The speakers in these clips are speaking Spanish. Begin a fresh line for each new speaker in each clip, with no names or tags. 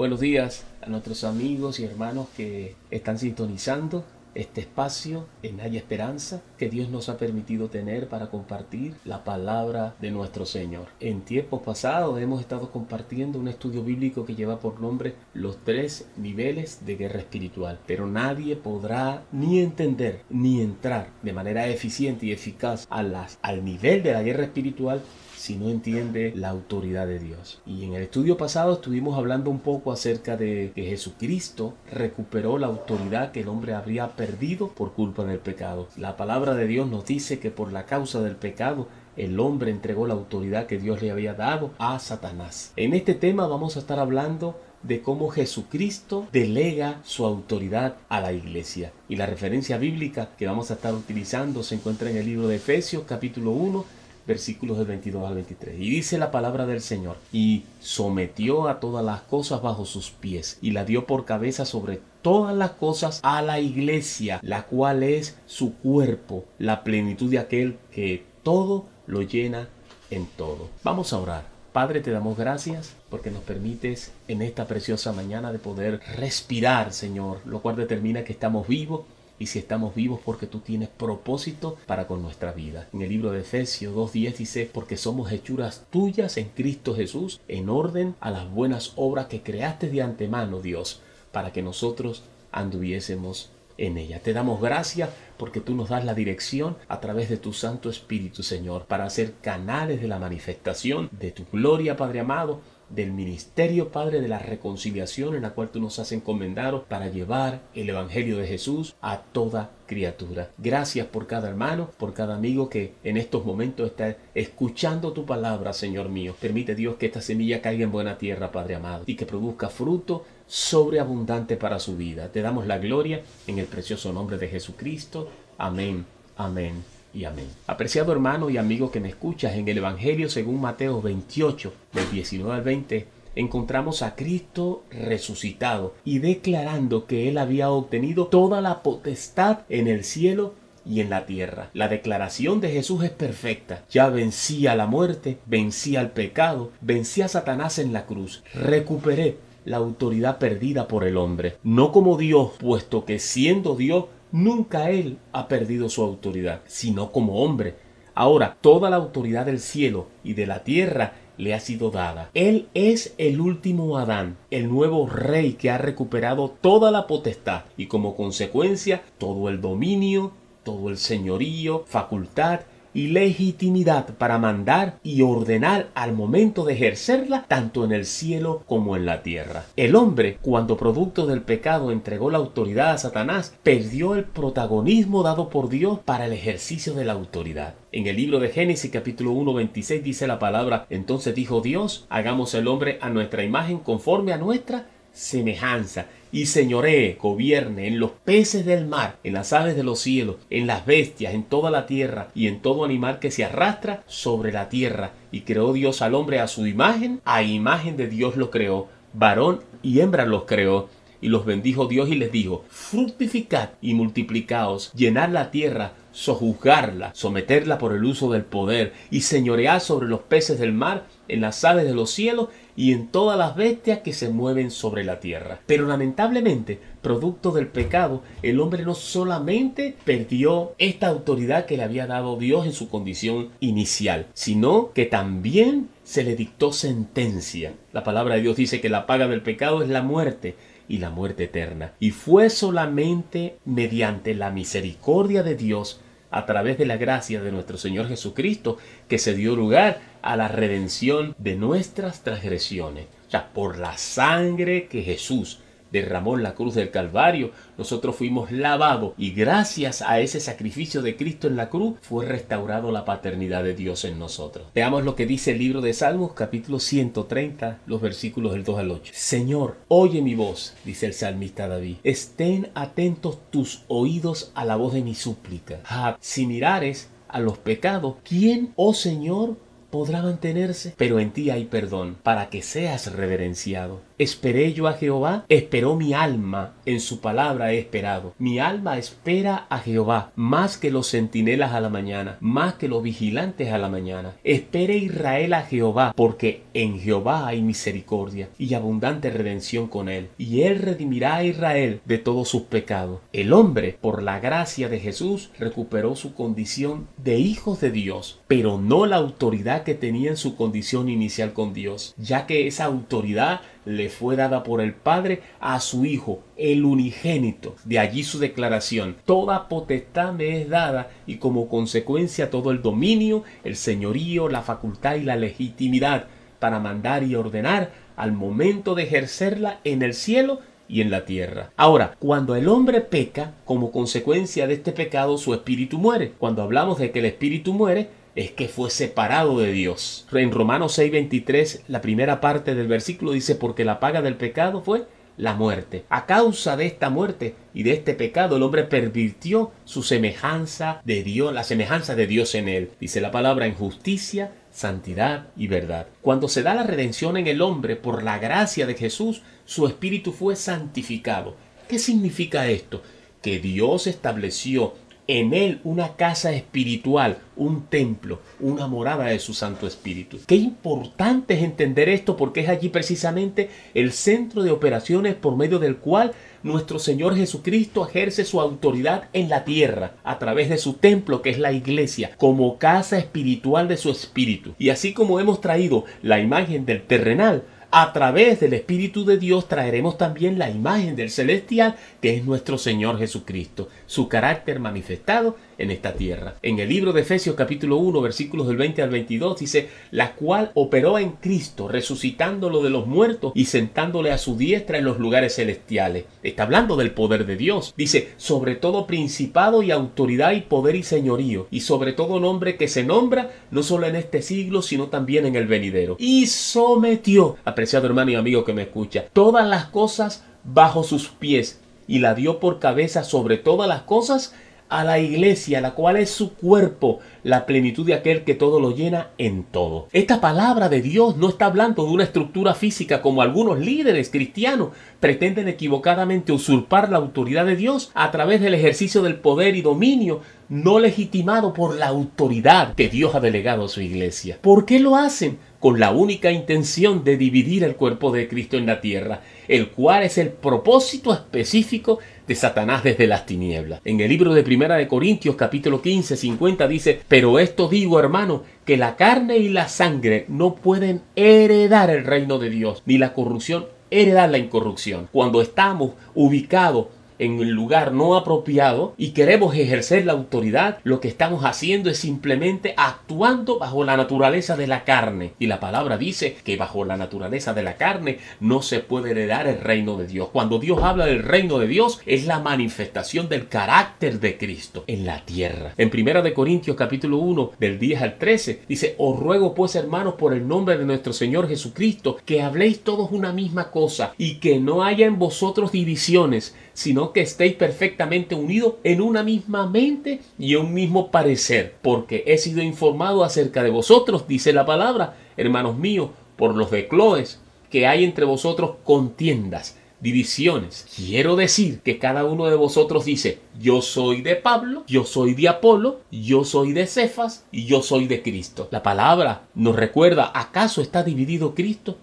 Buenos días a nuestros amigos y hermanos que están sintonizando este espacio en Haya Esperanza que Dios nos ha permitido tener para compartir la palabra de nuestro Señor. En tiempos pasados hemos estado compartiendo un estudio bíblico que lleva por nombre los tres niveles de guerra espiritual, pero nadie podrá ni entender ni entrar de manera eficiente y eficaz a las, al nivel de la guerra espiritual si no entiende la autoridad de Dios. Y en el estudio pasado estuvimos hablando un poco acerca de que Jesucristo recuperó la autoridad que el hombre habría perdido por culpa del pecado. La palabra de Dios nos dice que por la causa del pecado el hombre entregó la autoridad que Dios le había dado a Satanás. En este tema vamos a estar hablando de cómo Jesucristo delega su autoridad a la iglesia. Y la referencia bíblica que vamos a estar utilizando se encuentra en el libro de Efesios capítulo 1 versículos del 22 al 23. Y dice la palabra del Señor, y sometió a todas las cosas bajo sus pies, y la dio por cabeza sobre todas las cosas a la iglesia, la cual es su cuerpo, la plenitud de aquel que todo lo llena en todo. Vamos a orar. Padre, te damos gracias porque nos permites en esta preciosa mañana de poder respirar, Señor, lo cual determina que estamos vivos y si estamos vivos porque tú tienes propósito para con nuestra vida. En el libro de Efesios 2.10 dice, porque somos hechuras tuyas en Cristo Jesús, en orden a las buenas obras que creaste de antemano, Dios, para que nosotros anduviésemos en ella. Te damos gracias porque tú nos das la dirección a través de tu Santo Espíritu, Señor, para ser canales de la manifestación de tu gloria, Padre amado, del ministerio, Padre, de la reconciliación en la cual tú nos has encomendado para llevar el Evangelio de Jesús a toda criatura. Gracias por cada hermano, por cada amigo que en estos momentos está escuchando tu palabra, Señor mío. Permite Dios que esta semilla caiga en buena tierra, Padre amado, y que produzca fruto sobreabundante para su vida. Te damos la gloria en el precioso nombre de Jesucristo. Amén. Amén y amén. Apreciado hermano y amigo que me escuchas, en el Evangelio según Mateo 28, del 19 al 20, encontramos a Cristo resucitado y declarando que él había obtenido toda la potestad en el cielo y en la tierra. La declaración de Jesús es perfecta. Ya vencía la muerte, vencía el pecado, vencía a Satanás en la cruz. Recuperé la autoridad perdida por el hombre. No como Dios, puesto que siendo Dios Nunca él ha perdido su autoridad, sino como hombre. Ahora toda la autoridad del cielo y de la tierra le ha sido dada. Él es el último Adán, el nuevo rey que ha recuperado toda la potestad y como consecuencia todo el dominio, todo el señorío, facultad y legitimidad para mandar y ordenar al momento de ejercerla tanto en el cielo como en la tierra. El hombre, cuando producto del pecado entregó la autoridad a Satanás, perdió el protagonismo dado por Dios para el ejercicio de la autoridad. En el libro de Génesis capítulo 1 26 dice la palabra, entonces dijo Dios, hagamos el hombre a nuestra imagen conforme a nuestra semejanza y señoree, gobierne en los peces del mar, en las aves de los cielos, en las bestias, en toda la tierra y en todo animal que se arrastra sobre la tierra. Y creó Dios al hombre a su imagen, a imagen de Dios lo creó, varón y hembra los creó. Y los bendijo Dios y les dijo, fructificad y multiplicaos, llenad la tierra, sojuzgarla, someterla por el uso del poder, y señoread sobre los peces del mar, en las aves de los cielos y en todas las bestias que se mueven sobre la tierra. Pero lamentablemente, producto del pecado, el hombre no solamente perdió esta autoridad que le había dado Dios en su condición inicial, sino que también se le dictó sentencia. La palabra de Dios dice que la paga del pecado es la muerte y la muerte eterna. Y fue solamente mediante la misericordia de Dios, a través de la gracia de nuestro Señor Jesucristo, que se dio lugar a la redención de nuestras transgresiones. O sea, por la sangre que Jesús derramó en la cruz del Calvario, nosotros fuimos lavados y gracias a ese sacrificio de Cristo en la cruz fue restaurado la paternidad de Dios en nosotros. Veamos lo que dice el libro de Salmos capítulo 130, los versículos del 2 al 8. Señor, oye mi voz, dice el salmista David. Estén atentos tus oídos a la voz de mi súplica. si mirares a los pecados, ¿quién, oh Señor, podrá mantenerse? Pero en ti hay perdón, para que seas reverenciado. Esperé yo a Jehová, esperó mi alma, en su palabra he esperado. Mi alma espera a Jehová, más que los centinelas a la mañana, más que los vigilantes a la mañana. Espere Israel a Jehová, porque en Jehová hay misericordia y abundante redención con él, y él redimirá a Israel de todos sus pecados. El hombre, por la gracia de Jesús, recuperó su condición de hijos de Dios, pero no la autoridad que tenía en su condición inicial con Dios, ya que esa autoridad le fue dada por el Padre a su Hijo, el unigénito. De allí su declaración, toda potestad me es dada y como consecuencia todo el dominio, el señorío, la facultad y la legitimidad para mandar y ordenar al momento de ejercerla en el cielo y en la tierra. Ahora, cuando el hombre peca, como consecuencia de este pecado, su espíritu muere. Cuando hablamos de que el espíritu muere, es que fue separado de Dios. En Romanos 6:23, la primera parte del versículo dice, porque la paga del pecado fue la muerte. A causa de esta muerte y de este pecado, el hombre pervirtió su semejanza de Dios, la semejanza de Dios en él. Dice la palabra en justicia, santidad y verdad. Cuando se da la redención en el hombre por la gracia de Jesús, su espíritu fue santificado. ¿Qué significa esto? Que Dios estableció en él una casa espiritual, un templo, una morada de su Santo Espíritu. Qué importante es entender esto porque es allí precisamente el centro de operaciones por medio del cual nuestro Señor Jesucristo ejerce su autoridad en la tierra a través de su templo que es la iglesia como casa espiritual de su espíritu. Y así como hemos traído la imagen del terrenal, a través del Espíritu de Dios traeremos también la imagen del celestial que es nuestro Señor Jesucristo, su carácter manifestado en esta tierra. En el libro de Efesios capítulo 1 versículos del 20 al 22 dice, la cual operó en Cristo, resucitándolo de los muertos y sentándole a su diestra en los lugares celestiales. Está hablando del poder de Dios. Dice, sobre todo principado y autoridad y poder y señorío, y sobre todo nombre que se nombra no solo en este siglo, sino también en el venidero. Y sometió, apreciado hermano y amigo que me escucha, todas las cosas bajo sus pies y la dio por cabeza sobre todas las cosas a la iglesia, la cual es su cuerpo, la plenitud de aquel que todo lo llena en todo. Esta palabra de Dios no está hablando de una estructura física como algunos líderes cristianos pretenden equivocadamente usurpar la autoridad de Dios a través del ejercicio del poder y dominio no legitimado por la autoridad que Dios ha delegado a su iglesia. ¿Por qué lo hacen? Con la única intención de dividir el cuerpo de Cristo en la tierra, el cual es el propósito específico de Satanás desde las tinieblas. En el libro de Primera de Corintios capítulo 15, 50 dice, pero esto digo hermano, que la carne y la sangre no pueden heredar el reino de Dios, ni la corrupción heredar la incorrupción. Cuando estamos ubicados en el lugar no apropiado y queremos ejercer la autoridad, lo que estamos haciendo es simplemente actuando bajo la naturaleza de la carne. Y la palabra dice que bajo la naturaleza de la carne no se puede heredar el reino de Dios. Cuando Dios habla del reino de Dios es la manifestación del carácter de Cristo en la tierra. En primera de Corintios capítulo 1 del 10 al 13 dice, os ruego pues hermanos por el nombre de nuestro Señor Jesucristo que habléis todos una misma cosa y que no haya en vosotros divisiones sino que estéis perfectamente unidos en una misma mente y un mismo parecer, porque he sido informado acerca de vosotros, dice la palabra, hermanos míos, por los de Cloes, que hay entre vosotros contiendas, divisiones. Quiero decir que cada uno de vosotros dice, yo soy de Pablo, yo soy de Apolo, yo soy de Cefas y yo soy de Cristo. La palabra nos recuerda, ¿acaso está dividido Cristo?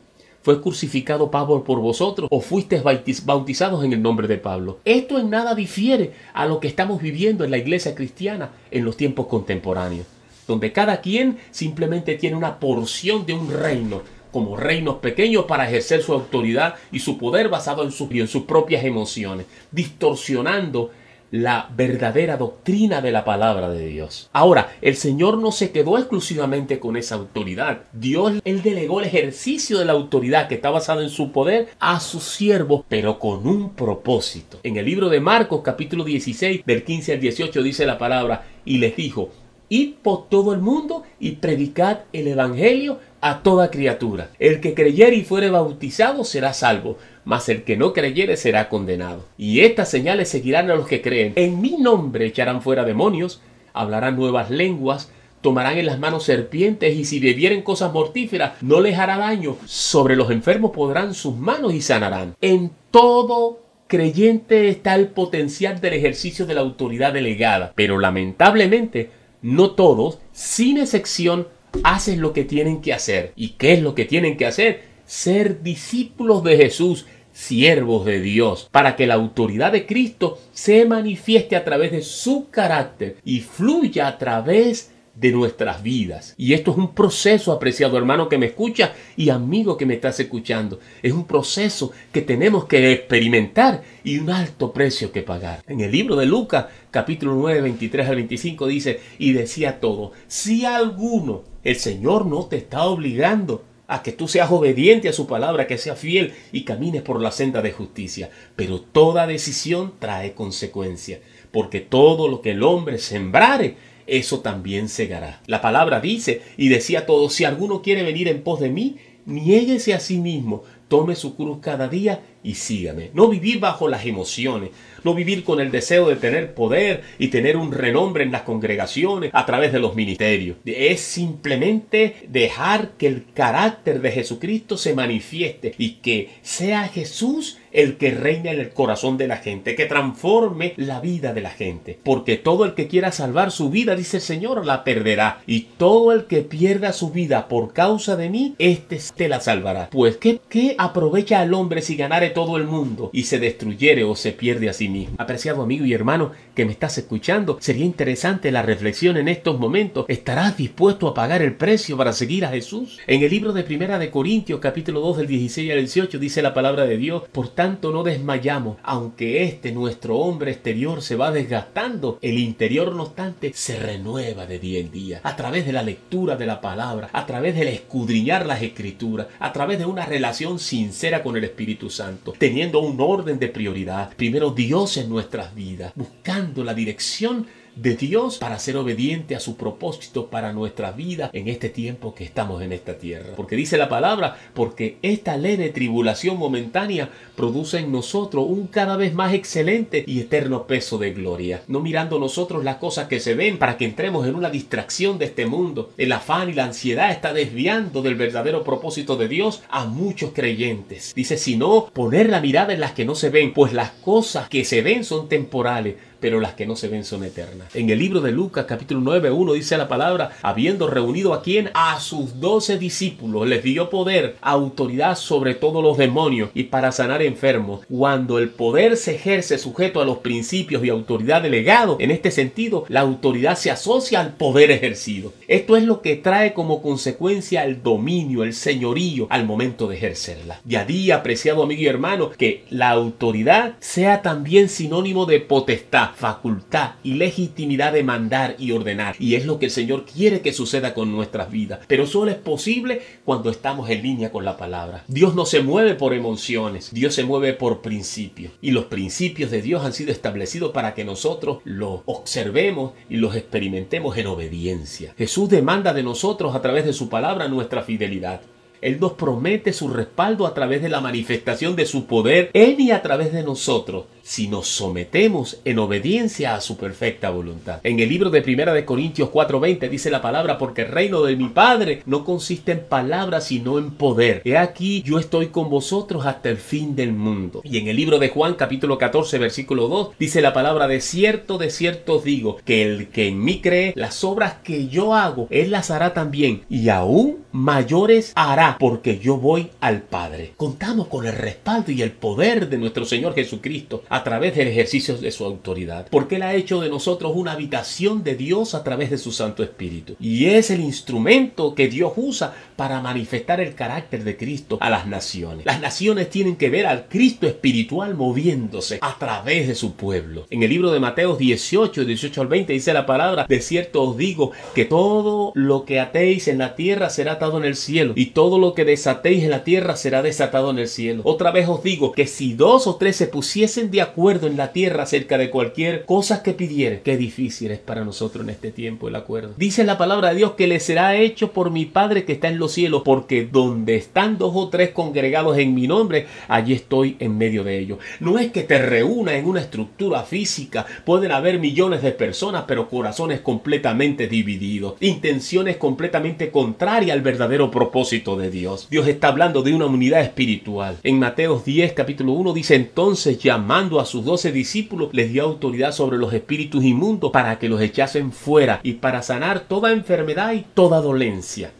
¿Fue crucificado Pablo por vosotros o fuisteis bautizados en el nombre de Pablo? Esto en nada difiere a lo que estamos viviendo en la iglesia cristiana en los tiempos contemporáneos, donde cada quien simplemente tiene una porción de un reino como reinos pequeños para ejercer su autoridad y su poder basado en, en sus propias emociones, distorsionando la verdadera doctrina de la palabra de Dios. Ahora, el Señor no se quedó exclusivamente con esa autoridad. Dios, él delegó el ejercicio de la autoridad que está basada en su poder a sus siervos, pero con un propósito. En el libro de Marcos, capítulo 16, del 15 al 18, dice la palabra, y les dijo, id por todo el mundo y predicad el Evangelio a toda criatura. El que creyere y fuere bautizado será salvo, mas el que no creyere será condenado. Y estas señales seguirán a los que creen. En mi nombre echarán fuera demonios, hablarán nuevas lenguas, tomarán en las manos serpientes y si bebieren cosas mortíferas no les hará daño. Sobre los enfermos podrán sus manos y sanarán. En todo creyente está el potencial del ejercicio de la autoridad delegada, pero lamentablemente no todos, sin excepción, hacen lo que tienen que hacer. ¿Y qué es lo que tienen que hacer? Ser discípulos de Jesús, siervos de Dios, para que la autoridad de Cristo se manifieste a través de su carácter y fluya a través de nuestras vidas. Y esto es un proceso, apreciado hermano que me escucha y amigo que me estás escuchando. Es un proceso que tenemos que experimentar y un alto precio que pagar. En el libro de Lucas, capítulo 9, 23 al 25 dice, y decía todo, si alguno, el Señor no te está obligando a que tú seas obediente a su palabra, que seas fiel y camines por la senda de justicia. Pero toda decisión trae consecuencia, porque todo lo que el hombre sembrare, eso también segará. La palabra dice, y decía todo, si alguno quiere venir en pos de mí, niéguese a sí mismo, tome su cruz cada día y sígame. No vivir bajo las emociones, no vivir con el deseo de tener poder y tener un renombre en las congregaciones a través de los ministerios. Es simplemente dejar que el carácter de Jesucristo se manifieste y que sea Jesús el que reina en el corazón de la gente, que transforme la vida de la gente. Porque todo el que quiera salvar su vida, dice el Señor, la perderá. Y todo el que pierda su vida por causa de mí, éste te la salvará. Pues, ¿qué, aprovecha al hombre si ganare todo el mundo y se destruyere o se pierde a sí mismo? Apreciado amigo y hermano que me estás escuchando, sería interesante la reflexión en estos momentos. ¿Estarás dispuesto a pagar el precio para seguir a Jesús? En el libro de Primera de Corintios, capítulo 2 del 16 al 18, dice la palabra de Dios, por tanto no desmayamos, aunque este nuestro hombre exterior se va desgastando, el interior no obstante se renueva de día en día, a través de la lectura de la palabra, a través del escudriñar las escrituras, a través de una relación sincera con el Espíritu Santo, teniendo un orden de prioridad. Primero Dios en nuestras vidas, buscando la dirección de Dios para ser obediente a su propósito para nuestra vida en este tiempo que estamos en esta tierra. Porque dice la palabra, porque esta leve tribulación momentánea produce en nosotros un cada vez más excelente y eterno peso de gloria. No mirando nosotros las cosas que se ven para que entremos en una distracción de este mundo. El afán y la ansiedad está desviando del verdadero propósito de Dios a muchos creyentes. Dice, sino poner la mirada en las que no se ven, pues las cosas que se ven son temporales, pero las que no se ven son eternas. En el libro de Lucas capítulo 9, 1 dice la palabra, habiendo reunido a quien? A sus doce discípulos, les dio poder, autoridad sobre todos los demonios y para sanar enfermos. Cuando el poder se ejerce sujeto a los principios y autoridad delegado, en este sentido, la autoridad se asocia al poder ejercido. Esto es lo que trae como consecuencia el dominio, el señorío al momento de ejercerla. Y a día, apreciado amigo y hermano, que la autoridad sea también sinónimo de potestad facultad y legitimidad de mandar y ordenar. Y es lo que el Señor quiere que suceda con nuestras vidas. Pero solo es posible cuando estamos en línea con la palabra. Dios no se mueve por emociones, Dios se mueve por principios. Y los principios de Dios han sido establecidos para que nosotros los observemos y los experimentemos en obediencia. Jesús demanda de nosotros a través de su palabra nuestra fidelidad. Él nos promete su respaldo a través de la manifestación de su poder en y a través de nosotros si nos sometemos en obediencia a su perfecta voluntad. En el libro de Primera de Corintios 4:20 dice la palabra, porque el reino de mi Padre no consiste en palabras, sino en poder. He aquí, yo estoy con vosotros hasta el fin del mundo. Y en el libro de Juan capítulo 14 versículo 2 dice la palabra, de cierto, de cierto digo, que el que en mí cree, las obras que yo hago, él las hará también, y aún mayores hará, porque yo voy al Padre. Contamos con el respaldo y el poder de nuestro Señor Jesucristo a través del ejercicio de su autoridad, porque Él ha hecho de nosotros una habitación de Dios a través de su Santo Espíritu. Y es el instrumento que Dios usa para manifestar el carácter de Cristo a las naciones. Las naciones tienen que ver al Cristo espiritual moviéndose a través de su pueblo. En el libro de Mateo 18, 18 al 20 dice la palabra, de cierto os digo que todo lo que atéis en la tierra será atado en el cielo y todo lo que desatéis en la tierra será desatado en el cielo. Otra vez os digo que si dos o tres se pusiesen de acuerdo en la tierra acerca de cualquier cosa que pidiere. Qué difícil es para nosotros en este tiempo el acuerdo. Dice la palabra de Dios que le será hecho por mi Padre que está en los cielos, porque donde están dos o tres congregados en mi nombre, allí estoy en medio de ellos. No es que te reúna en una estructura física, pueden haber millones de personas, pero corazones completamente divididos, intenciones completamente contrarias al verdadero propósito de Dios. Dios está hablando de una unidad espiritual. En Mateo 10, capítulo 1 dice entonces llamando a sus doce discípulos, les dio autoridad sobre los espíritus inmundos para que los echasen fuera y para sanar toda enfermedad y toda dolencia.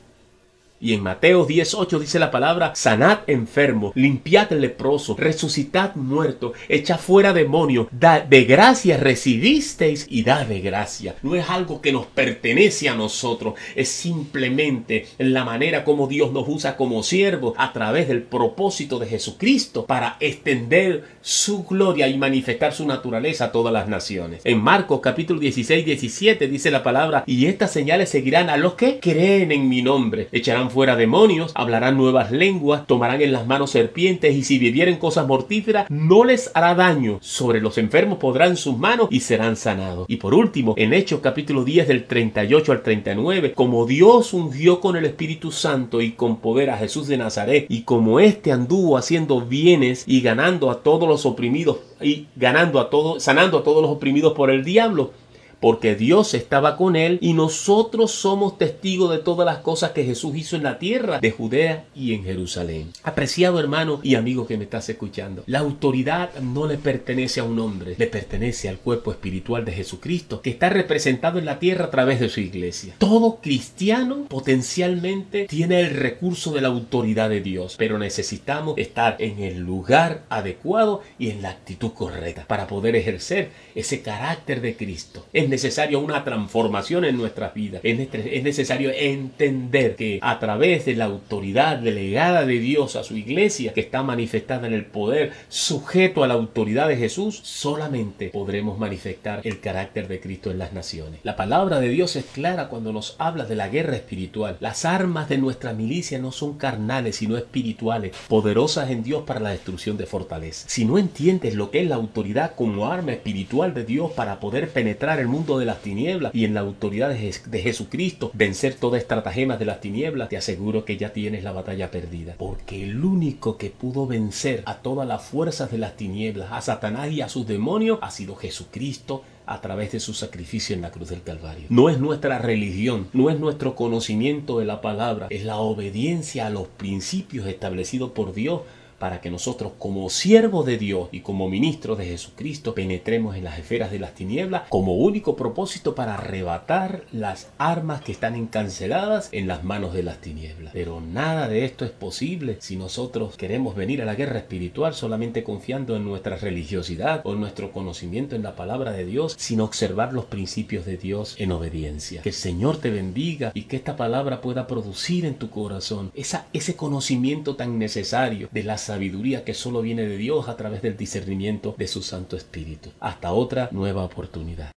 Y en Mateo 10.8 dice la palabra, sanad enfermo, limpiad leproso, resucitad muerto, echad fuera demonio, da de gracia recibisteis y da de gracia. No es algo que nos pertenece a nosotros, es simplemente la manera como Dios nos usa como siervos a través del propósito de Jesucristo para extender su gloria y manifestar su naturaleza a todas las naciones. En Marcos capítulo 16, 17 dice la palabra, y estas señales seguirán a los que creen en mi nombre, echarán fuera demonios, hablarán nuevas lenguas, tomarán en las manos serpientes y si vivieren cosas mortíferas no les hará daño. Sobre los enfermos podrán sus manos y serán sanados. Y por último, en Hechos capítulo 10 del 38 al 39, como Dios ungió con el Espíritu Santo y con poder a Jesús de Nazaret y como éste anduvo haciendo bienes y ganando a todos los oprimidos y ganando a todos, sanando a todos los oprimidos por el diablo, porque Dios estaba con él y nosotros somos testigos de todas las cosas que Jesús hizo en la tierra de Judea y en Jerusalén. Apreciado hermano y amigo que me estás escuchando, la autoridad no le pertenece a un hombre, le pertenece al cuerpo espiritual de Jesucristo que está representado en la tierra a través de su iglesia. Todo cristiano potencialmente tiene el recurso de la autoridad de Dios, pero necesitamos estar en el lugar adecuado y en la actitud correcta para poder ejercer ese carácter de Cristo necesario una transformación en nuestras vidas. Es, necesario entender que a través de la autoridad delegada de Dios a su iglesia, que está manifestada en el poder, sujeto a la autoridad de Jesús, solamente podremos manifestar el carácter de Cristo en las naciones. La palabra de Dios es clara cuando nos habla de la guerra espiritual. Las armas de nuestra milicia no son carnales, sino espirituales, poderosas en Dios para la destrucción de fortaleza. Si no entiendes lo que es la autoridad como arma espiritual de Dios para poder penetrar el mundo, de las tinieblas y en la autoridad de, Jesucristo vencer toda estratagema de las tinieblas, te aseguro que ya tienes la batalla perdida. Porque el único que pudo vencer a todas las fuerzas de las tinieblas, a Satanás y a sus demonios, ha sido Jesucristo a través de su sacrificio en la cruz del Calvario. No es nuestra religión, no es nuestro conocimiento de la palabra, es la obediencia a los principios establecidos por Dios para que nosotros como siervos de Dios y como ministros de Jesucristo penetremos en las esferas de las tinieblas como único propósito para arrebatar las armas que están encanceladas en las manos de las tinieblas. Pero nada de esto es posible si nosotros queremos venir a la guerra espiritual solamente confiando en nuestra religiosidad o en nuestro conocimiento en la palabra de Dios sin observar los principios de Dios en obediencia. Que el Señor te bendiga y que esta palabra pueda producir en tu corazón esa, ese conocimiento tan necesario de las sabiduría que solo viene de Dios a través del discernimiento de su Santo Espíritu. Hasta otra nueva oportunidad.